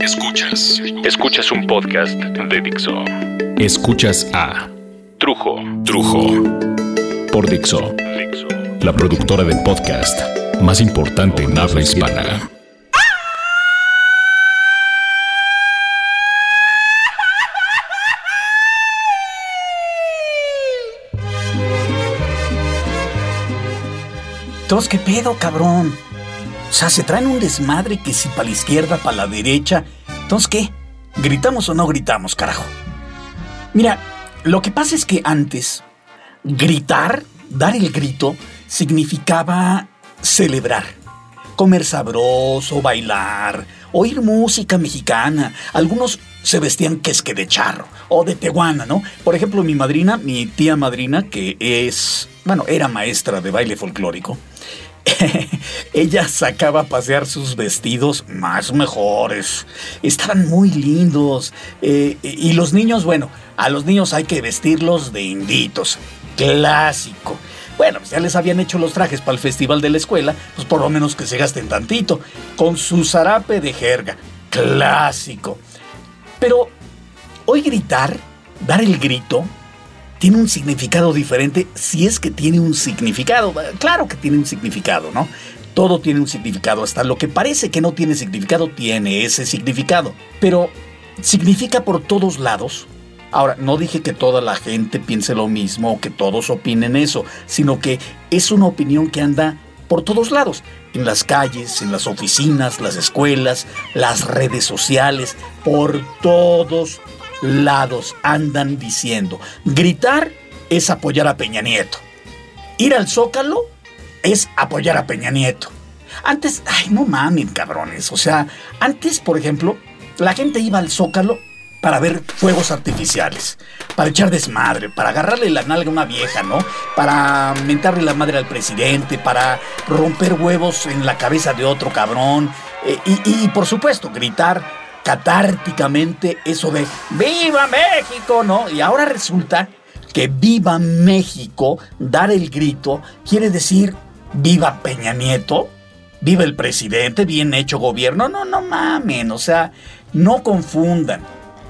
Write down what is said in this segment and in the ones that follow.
Escuchas. Escuchas un podcast de Dixo. Escuchas a Trujo. Trujo. Por Dixo. La productora del podcast más importante en habla hispana. Entonces, ¿qué pedo, cabrón? O sea, se traen un desmadre que si para la izquierda, para la derecha. Entonces, ¿qué? ¿Gritamos o no gritamos, carajo? Mira, lo que pasa es que antes, gritar, dar el grito, significaba celebrar. Comer sabroso, bailar, oír música mexicana. Algunos se vestían que es que de charro o de teguana, ¿no? Por ejemplo, mi madrina, mi tía madrina, que es, bueno, era maestra de baile folclórico, ella sacaba a pasear sus vestidos más mejores. Estaban muy lindos. Eh, y los niños, bueno, a los niños hay que vestirlos de inditos. Clásico. Bueno, pues ya les habían hecho los trajes para el festival de la escuela, pues por lo menos que se gasten tantito. Con su zarape de jerga. Clásico. Pero hoy gritar, dar el grito, tiene un significado diferente si es que tiene un significado. Claro que tiene un significado, ¿no? Todo tiene un significado, hasta lo que parece que no tiene significado tiene ese significado. Pero, ¿significa por todos lados? Ahora, no dije que toda la gente piense lo mismo o que todos opinen eso, sino que es una opinión que anda por todos lados, en las calles, en las oficinas, las escuelas, las redes sociales, por todos lados andan diciendo. Gritar es apoyar a Peña Nieto. Ir al Zócalo es apoyar a Peña Nieto. Antes, ay, no mamen, cabrones. O sea, antes, por ejemplo, la gente iba al Zócalo para ver fuegos artificiales, para echar desmadre, para agarrarle la nalga a una vieja, ¿no? Para mentarle la madre al presidente, para romper huevos en la cabeza de otro cabrón. Eh, y, y por supuesto, gritar catárticamente eso de ¡Viva México! ¿no? Y ahora resulta que Viva México, dar el grito, quiere decir Viva Peña Nieto, viva el presidente, bien hecho gobierno. No, no mamen, o sea, no confundan.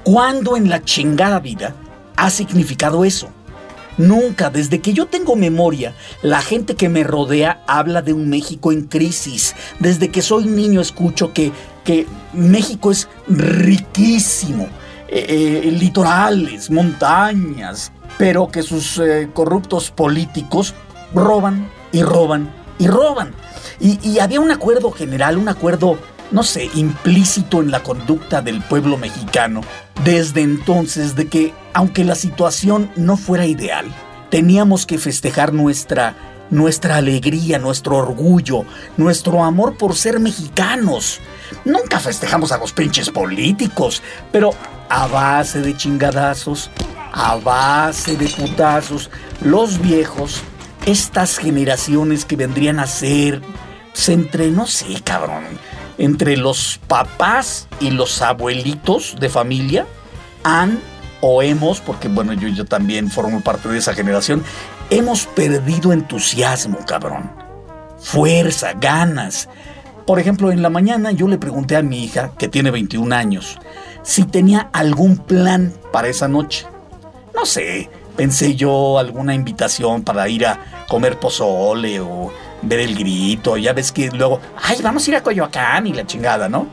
¿Cuándo en la chingada vida ha significado eso? Nunca, desde que yo tengo memoria, la gente que me rodea habla de un México en crisis. Desde que soy niño escucho que, que México es riquísimo. Eh, eh, litorales, montañas, pero que sus eh, corruptos políticos roban y roban y roban. Y, y había un acuerdo general, un acuerdo no sé, implícito en la conducta del pueblo mexicano desde entonces de que, aunque la situación no fuera ideal, teníamos que festejar nuestra, nuestra alegría, nuestro orgullo, nuestro amor por ser mexicanos. Nunca festejamos a los pinches políticos, pero a base de chingadazos, a base de putazos, los viejos, estas generaciones que vendrían a ser, se entre, no sé, cabrón, entre los papás y los abuelitos de familia han o hemos, porque bueno, yo, yo también formo parte de esa generación, hemos perdido entusiasmo, cabrón. Fuerza, ganas. Por ejemplo, en la mañana yo le pregunté a mi hija, que tiene 21 años, si tenía algún plan para esa noche. No sé, pensé yo alguna invitación para ir a comer pozole o ver el grito, ya ves que luego, ay, vamos a ir a Coyoacán y la chingada, ¿no?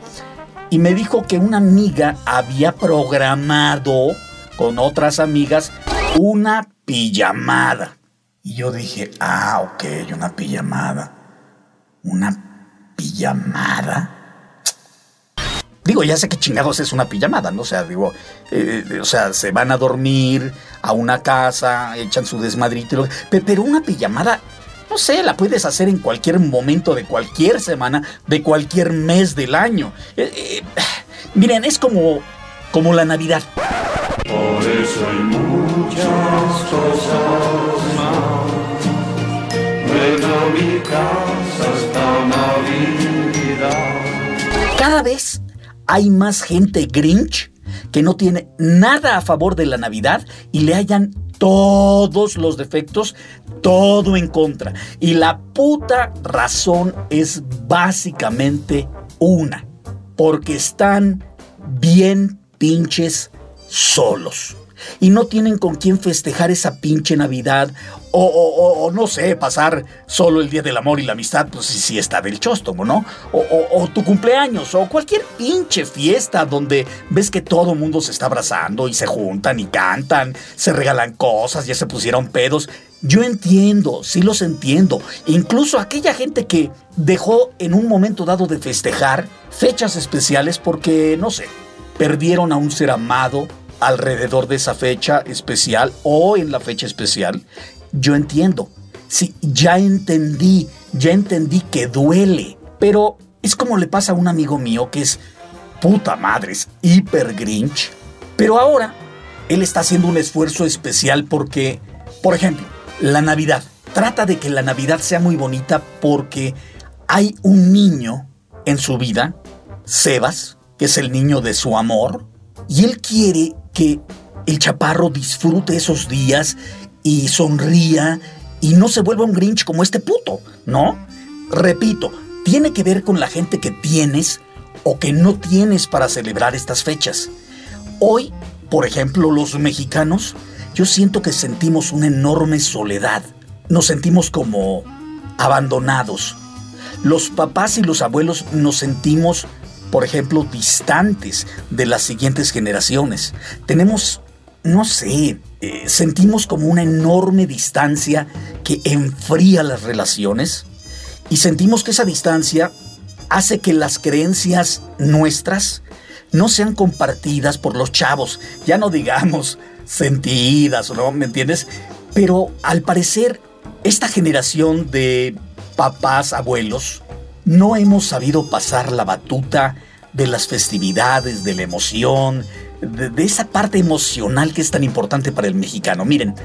Y me dijo que una amiga había programado con otras amigas una pijamada. Y yo dije, ah, ok, una pijamada. Una pijamada. Digo, ya sé que chingados es una pijamada, ¿no? O sea, digo, eh, o sea, se van a dormir a una casa, echan su desmadrito, pero una pijamada no sé, la puedes hacer en cualquier momento de cualquier semana, de cualquier mes del año. Eh, eh, miren, es como, como la Navidad. Por eso hay muchas cosas más. Navidad. Cada vez hay más gente Grinch que no tiene nada a favor de la Navidad y le hayan todos los defectos, todo en contra. Y la puta razón es básicamente una. porque están bien pinches solos y no tienen con quién festejar esa pinche Navidad o, no sé, pasar solo el Día del Amor y la Amistad, pues sí, sí está del chóstomo, ¿no? O, tu cumpleaños o cualquier pinche fiesta donde ves que todo mundo se está abrazando y se juntan y cantan, se regalan cosas, ya se pusieron pedos. Yo entiendo, sí los entiendo. Incluso aquella gente que dejó en un momento dado de festejar fechas especiales porque, no sé, perdieron a un ser amado alrededor de esa fecha especial o en la fecha especial, yo entiendo. Sí, ya entendí, ya entendí que duele. Pero es como le pasa a un amigo mío que es puta madre, es hiper grinch. Pero ahora él está haciendo un esfuerzo especial porque, por ejemplo, la Navidad. Trata de que la Navidad sea muy bonita porque hay un niño en su vida, Sebas, que es el niño de su amor, y él quiere que el chaparro disfrute esos días y sonría y no se vuelva un Grinch como este puto, ¿no? Repito, tiene que ver con la gente que tienes o que no tienes para celebrar estas fechas. Hoy, por ejemplo, los mexicanos, yo siento que sentimos una enorme soledad. Nos sentimos como abandonados. Los papás y los abuelos nos sentimos por ejemplo, distantes de las siguientes generaciones. Tenemos, no sé, eh, sentimos como una enorme distancia que enfría las relaciones y sentimos que esa distancia hace que las creencias nuestras no sean compartidas por los chavos, ya no digamos sentidas, ¿no? ¿Me entiendes? Pero al parecer, esta generación de papás, abuelos, no hemos sabido pasar la batuta de las festividades, de la emoción, de, esa parte emocional que es tan importante para el mexicano. Miren,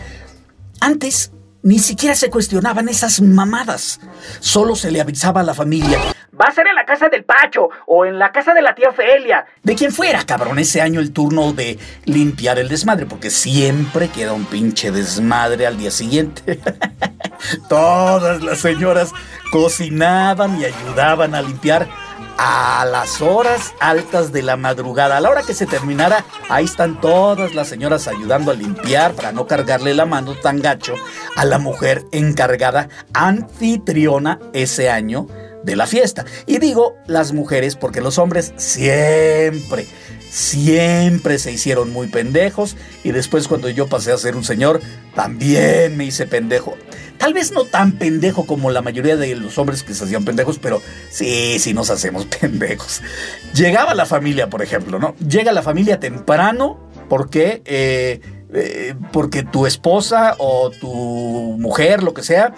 antes ni siquiera se cuestionaban esas mamadas. Solo se le avisaba a la familia. Va a ser en la casa del Pacho o en la casa de la tía Ofelia. De quien fuera, cabrón, ese año el turno de limpiar el desmadre, porque siempre queda un pinche desmadre al día siguiente. Todas las señoras cocinaban y ayudaban a limpiar a las horas altas de la madrugada. A la hora que se terminara, ahí están todas las señoras ayudando a limpiar para no cargarle la mano tan gacho a la mujer encargada anfitriona ese año de la fiesta. Y digo las mujeres porque los hombres siempre, siempre se hicieron muy pendejos y después cuando yo pasé a ser un señor, también me hice pendejo. Tal vez no tan pendejo como la mayoría de los hombres que se hacían pendejos, pero sí, sí nos hacemos pendejos. Llegaba la familia, por ejemplo, ¿no? Llega la familia temprano porque, eh, eh, porque tu esposa o tu mujer, lo que sea,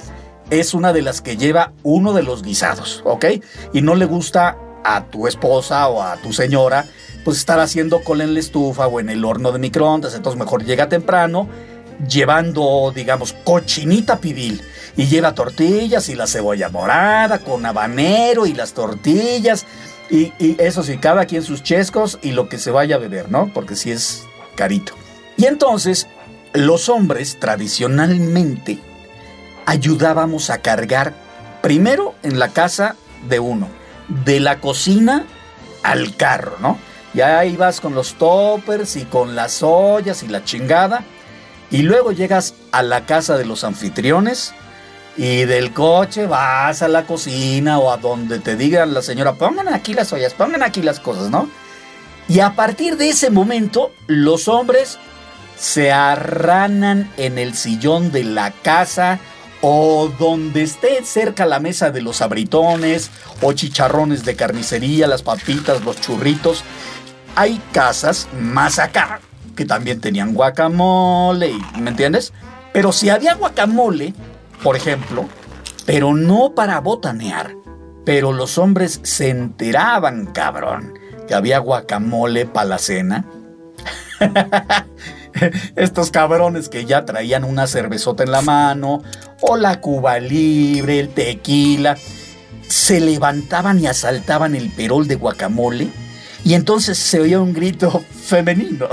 es una de las que lleva uno de los guisados, ¿ok? Y no le gusta a tu esposa o a tu señora, pues estar haciendo cola en la estufa o en el horno de microondas, entonces mejor llega temprano llevando, digamos, cochinita pibil y lleva tortillas y la cebolla morada con habanero y las tortillas y, eso sí, cada quien sus chescos y lo que se vaya a beber, ¿no? Porque si es carito. Y entonces, los hombres tradicionalmente ayudábamos a cargar primero en la casa de uno, de la cocina al carro, ¿no? Ya ibas con los toppers y con las ollas y la chingada y luego llegas a la casa de los anfitriones y del coche vas a la cocina o a donde te digan la señora, pongan aquí las ollas, pongan aquí las cosas, ¿no? Y a partir de ese momento, los hombres se arranan en el sillón de la casa o donde esté cerca la mesa de los abritones o chicharrones de carnicería, las papitas, los churritos. Hay casas más acá que también tenían guacamole, ¿me entiendes? Pero si había guacamole, por ejemplo, pero no para botanear, pero los hombres se enteraban, cabrón, que había guacamole para la cena. Estos cabrones que ya traían una cervezota en la mano, o la cuba libre, el tequila, se levantaban y asaltaban el perol de guacamole y entonces se oía un grito femenino.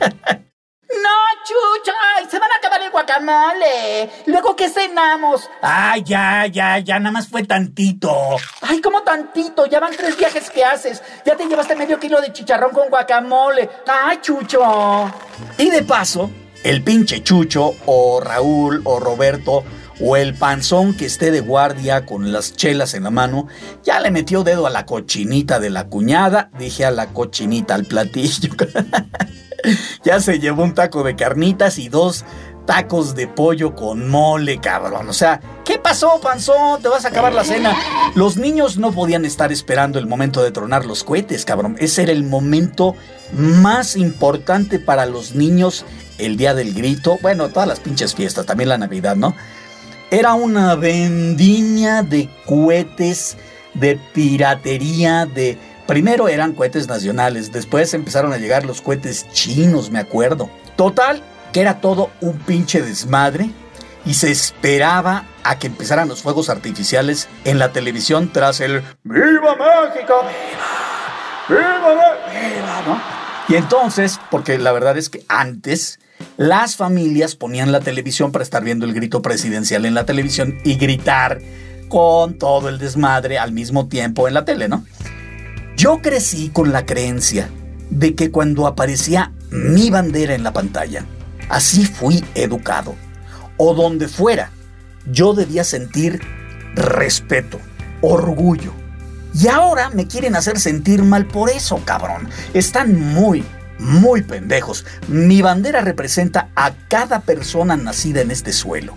¡No, chucha! ¡Se van a acabar el guacamole! guacamole. Luego, ¿qué cenamos? Ay, ya, ya, ya, nada más fue tantito. Ay, ¿cómo tantito? Ya van tres viajes que haces. Ya te llevaste medio kilo de chicharrón con guacamole. Ay, Chucho. Y de paso, el pinche Chucho, o Raúl, o Roberto, o el panzón que esté de guardia con las chelas en la mano, ya le metió dedo a la cochinita de la cuñada, dije a la cochinita al platillo. ya se llevó un taco de carnitas y dos tacos de pollo con mole, cabrón. O sea, ¿qué pasó, panzón? Te vas a acabar la cena. Los niños no podían estar esperando el momento de tronar los cohetes, cabrón. Ese era el momento más importante para los niños el día del grito. Bueno, todas las pinches fiestas, también la Navidad, ¿no? Era una vendimia de cohetes, de piratería, de... Primero eran cohetes nacionales, después empezaron a llegar los cohetes chinos, me acuerdo. Total, que era todo un pinche desmadre y se esperaba a que empezaran los fuegos artificiales en la televisión tras el ¡Viva México! ¡Viva! ¡Viva! ¡Viva! ¿no? Y entonces, porque la verdad es que antes las familias ponían la televisión para estar viendo el grito presidencial en la televisión y gritar con todo el desmadre al mismo tiempo en la tele, ¿no? Yo crecí con la creencia de que cuando aparecía mi bandera en la pantalla, así fui educado, o donde fuera, yo debía sentir respeto, orgullo. Y ahora me quieren hacer sentir mal por eso, cabrón. Están muy, muy pendejos. Mi bandera representa a cada persona nacida en este suelo,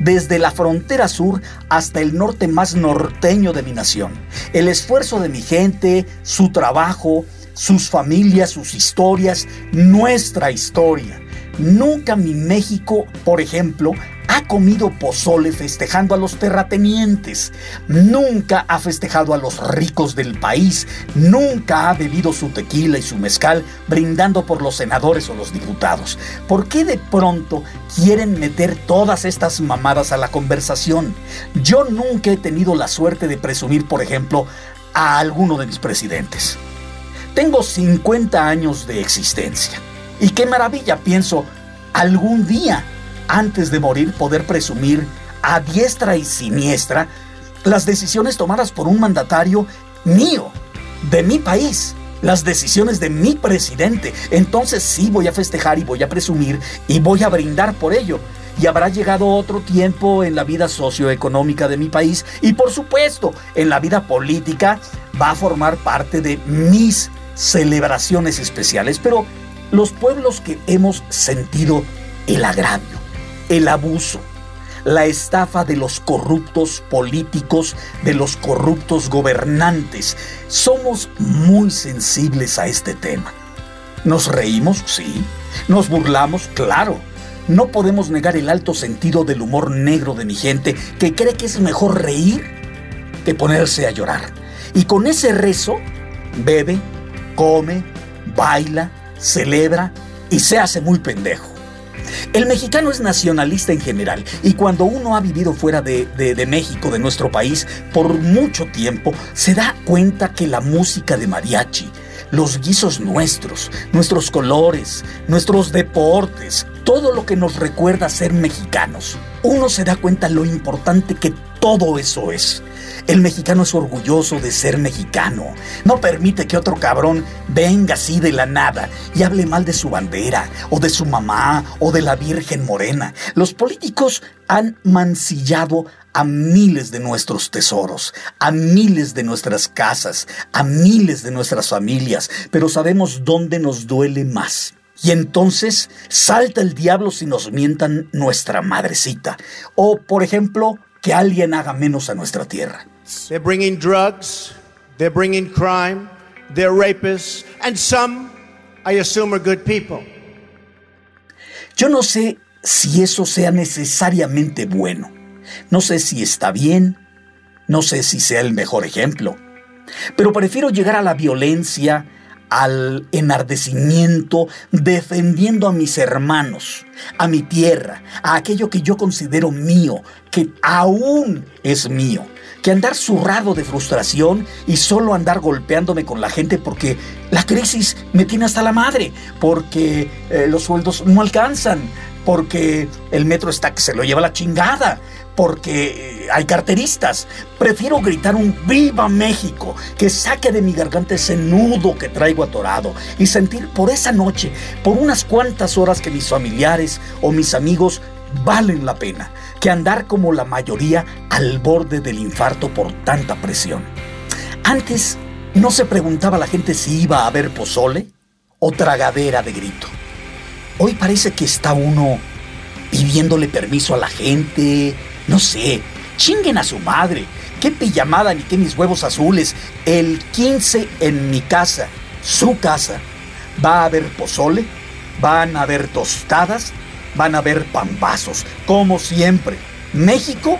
desde la frontera sur hasta el norte más norteño de mi nación. El esfuerzo de mi gente, su trabajo, sus familias, sus historias, nuestra historia. Nunca mi México, por ejemplo, ha comido pozole festejando a los terratenientes, nunca ha festejado a los ricos del país, nunca ha bebido su tequila y su mezcal brindando por los senadores o los diputados. ¿Por qué de pronto quieren meter todas estas mamadas a la conversación? Yo nunca he tenido la suerte de presumir, por ejemplo, a alguno de mis presidentes. Tengo 50 años de existencia. Y qué maravilla, pienso, algún día antes de morir, poder presumir a diestra y siniestra las decisiones tomadas por un mandatario mío, de mi país, las decisiones de mi presidente. Entonces sí voy a festejar y voy a presumir y voy a brindar por ello. Y habrá llegado otro tiempo en la vida socioeconómica de mi país y por supuesto en la vida política va a formar parte de mis celebraciones especiales. Pero los pueblos que hemos sentido el agravio, el abuso, la estafa de los corruptos políticos, de los corruptos gobernantes. Somos muy sensibles a este tema. ¿Nos reímos? Sí. ¿Nos burlamos? Claro. No podemos negar el alto sentido del humor negro de mi gente que cree que es mejor reír que ponerse a llorar. Y con ese rezo, bebe, come, baila, celebra y se hace muy pendejo. El mexicano es nacionalista en general y cuando uno ha vivido fuera de, México, de nuestro país, por mucho tiempo, se da cuenta que la música de mariachi, los guisos nuestros, nuestros colores, nuestros deportes, todo lo que nos recuerda ser mexicanos, uno se da cuenta lo importante que todo eso es. El mexicano es orgulloso de ser mexicano. No permite que otro cabrón venga así de la nada y hable mal de su bandera, o de su mamá, o de la Virgen Morena. Los políticos han mancillado a miles de nuestros tesoros, a miles de nuestras casas, a miles de nuestras familias, pero sabemos dónde nos duele más. Y entonces salta el diablo si nos mientan nuestra madrecita. O, por ejemplo, que alguien haga menos a nuestra tierra. They're bringing drugs, they're bringing crime, they're rapists, and some, I assume, are good people. Yo no sé si eso sea necesariamente bueno. No sé si está bien, no sé si sea el mejor ejemplo. Pero prefiero llegar a la violencia, al enardecimiento, defendiendo a mis hermanos, a mi tierra, a aquello que yo considero mío, que aún es mío, que andar zurrado de frustración y solo andar golpeándome con la gente porque la crisis me tiene hasta la madre, porque eh, los sueldos no alcanzan, porque el metro está que se lo lleva la chingada, porque eh, hay carteristas. Prefiero gritar un Viva México que saque de mi garganta ese nudo que traigo atorado y sentir por esa noche, por unas cuantas horas que mis familiares o mis amigos valen la pena, que andar como la mayoría al borde del infarto por tanta presión. Antes no se preguntaba la gente si iba a haber pozole o tragadera de grito. Hoy parece que está uno pidiéndole permiso a la gente, no sé, chinguen a su madre. Qué pijamada ni qué mis huevos azules. El 15 en mi casa, su casa. Va a haber pozole, van a haber tostadas, van a haber pambazos, como siempre. México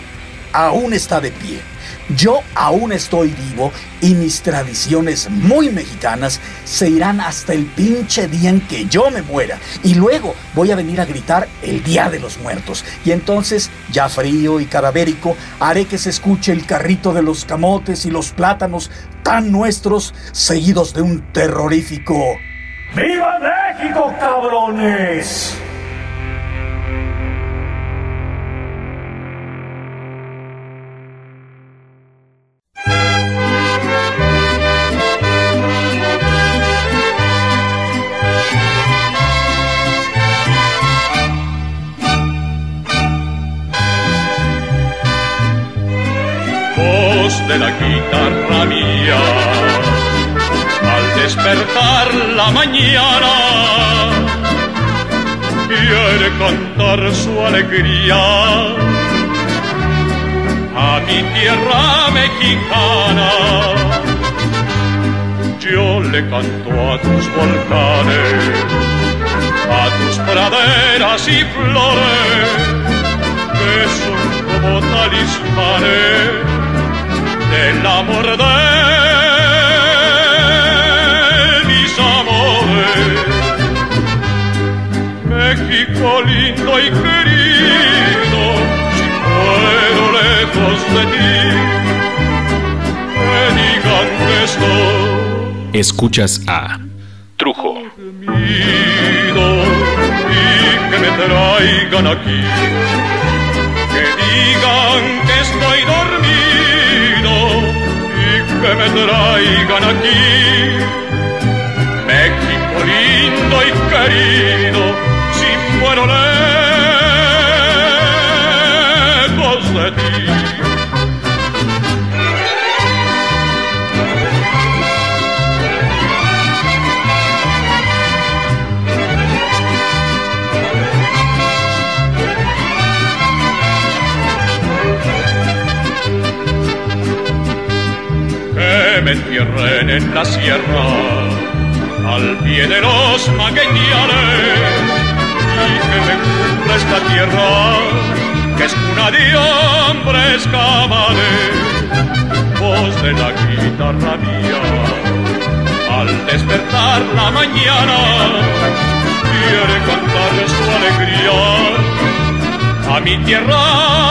aún está de pie. Yo aún estoy vivo y mis tradiciones muy mexicanas se irán hasta el pinche día en que yo me muera. Y luego voy a venir a gritar el Día de los Muertos. Y entonces, ya frío y cadavérico, haré que se escuche el carrito de los camotes y los plátanos tan nuestros, seguidos de un terrorífico ¡Viva México, cabrones! De la guitarra mía. Al despertar la mañana, quiere cantar su alegría a mi tierra mexicana. Yo le canto a tus volcanes, a tus praderas y flores, que son como talismanes del amor de mis amores. México lindo y querido, si muero lejos de ti, me digan que estoy. Escuchas a Trujo. Y que me traigan aquí, que digan que me traigan aquí. México lindo y querido, si muero lejos de ti. Entierren en la sierra, al pie de los magueñales, y que me cubra esta tierra, que es cuna de hombres cabales, voz de la guitarra mía, al despertar la mañana, quiere cantar su alegría a mi tierra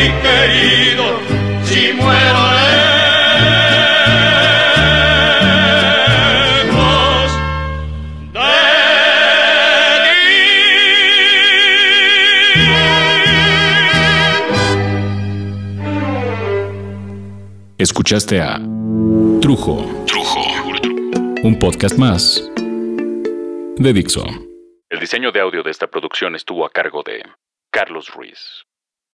y querido, si muero lejos de Escuchaste a Trujo. Trujo. Un podcast más de Dixo. El diseño de audio de esta producción estuvo a cargo de Carlos Ruiz.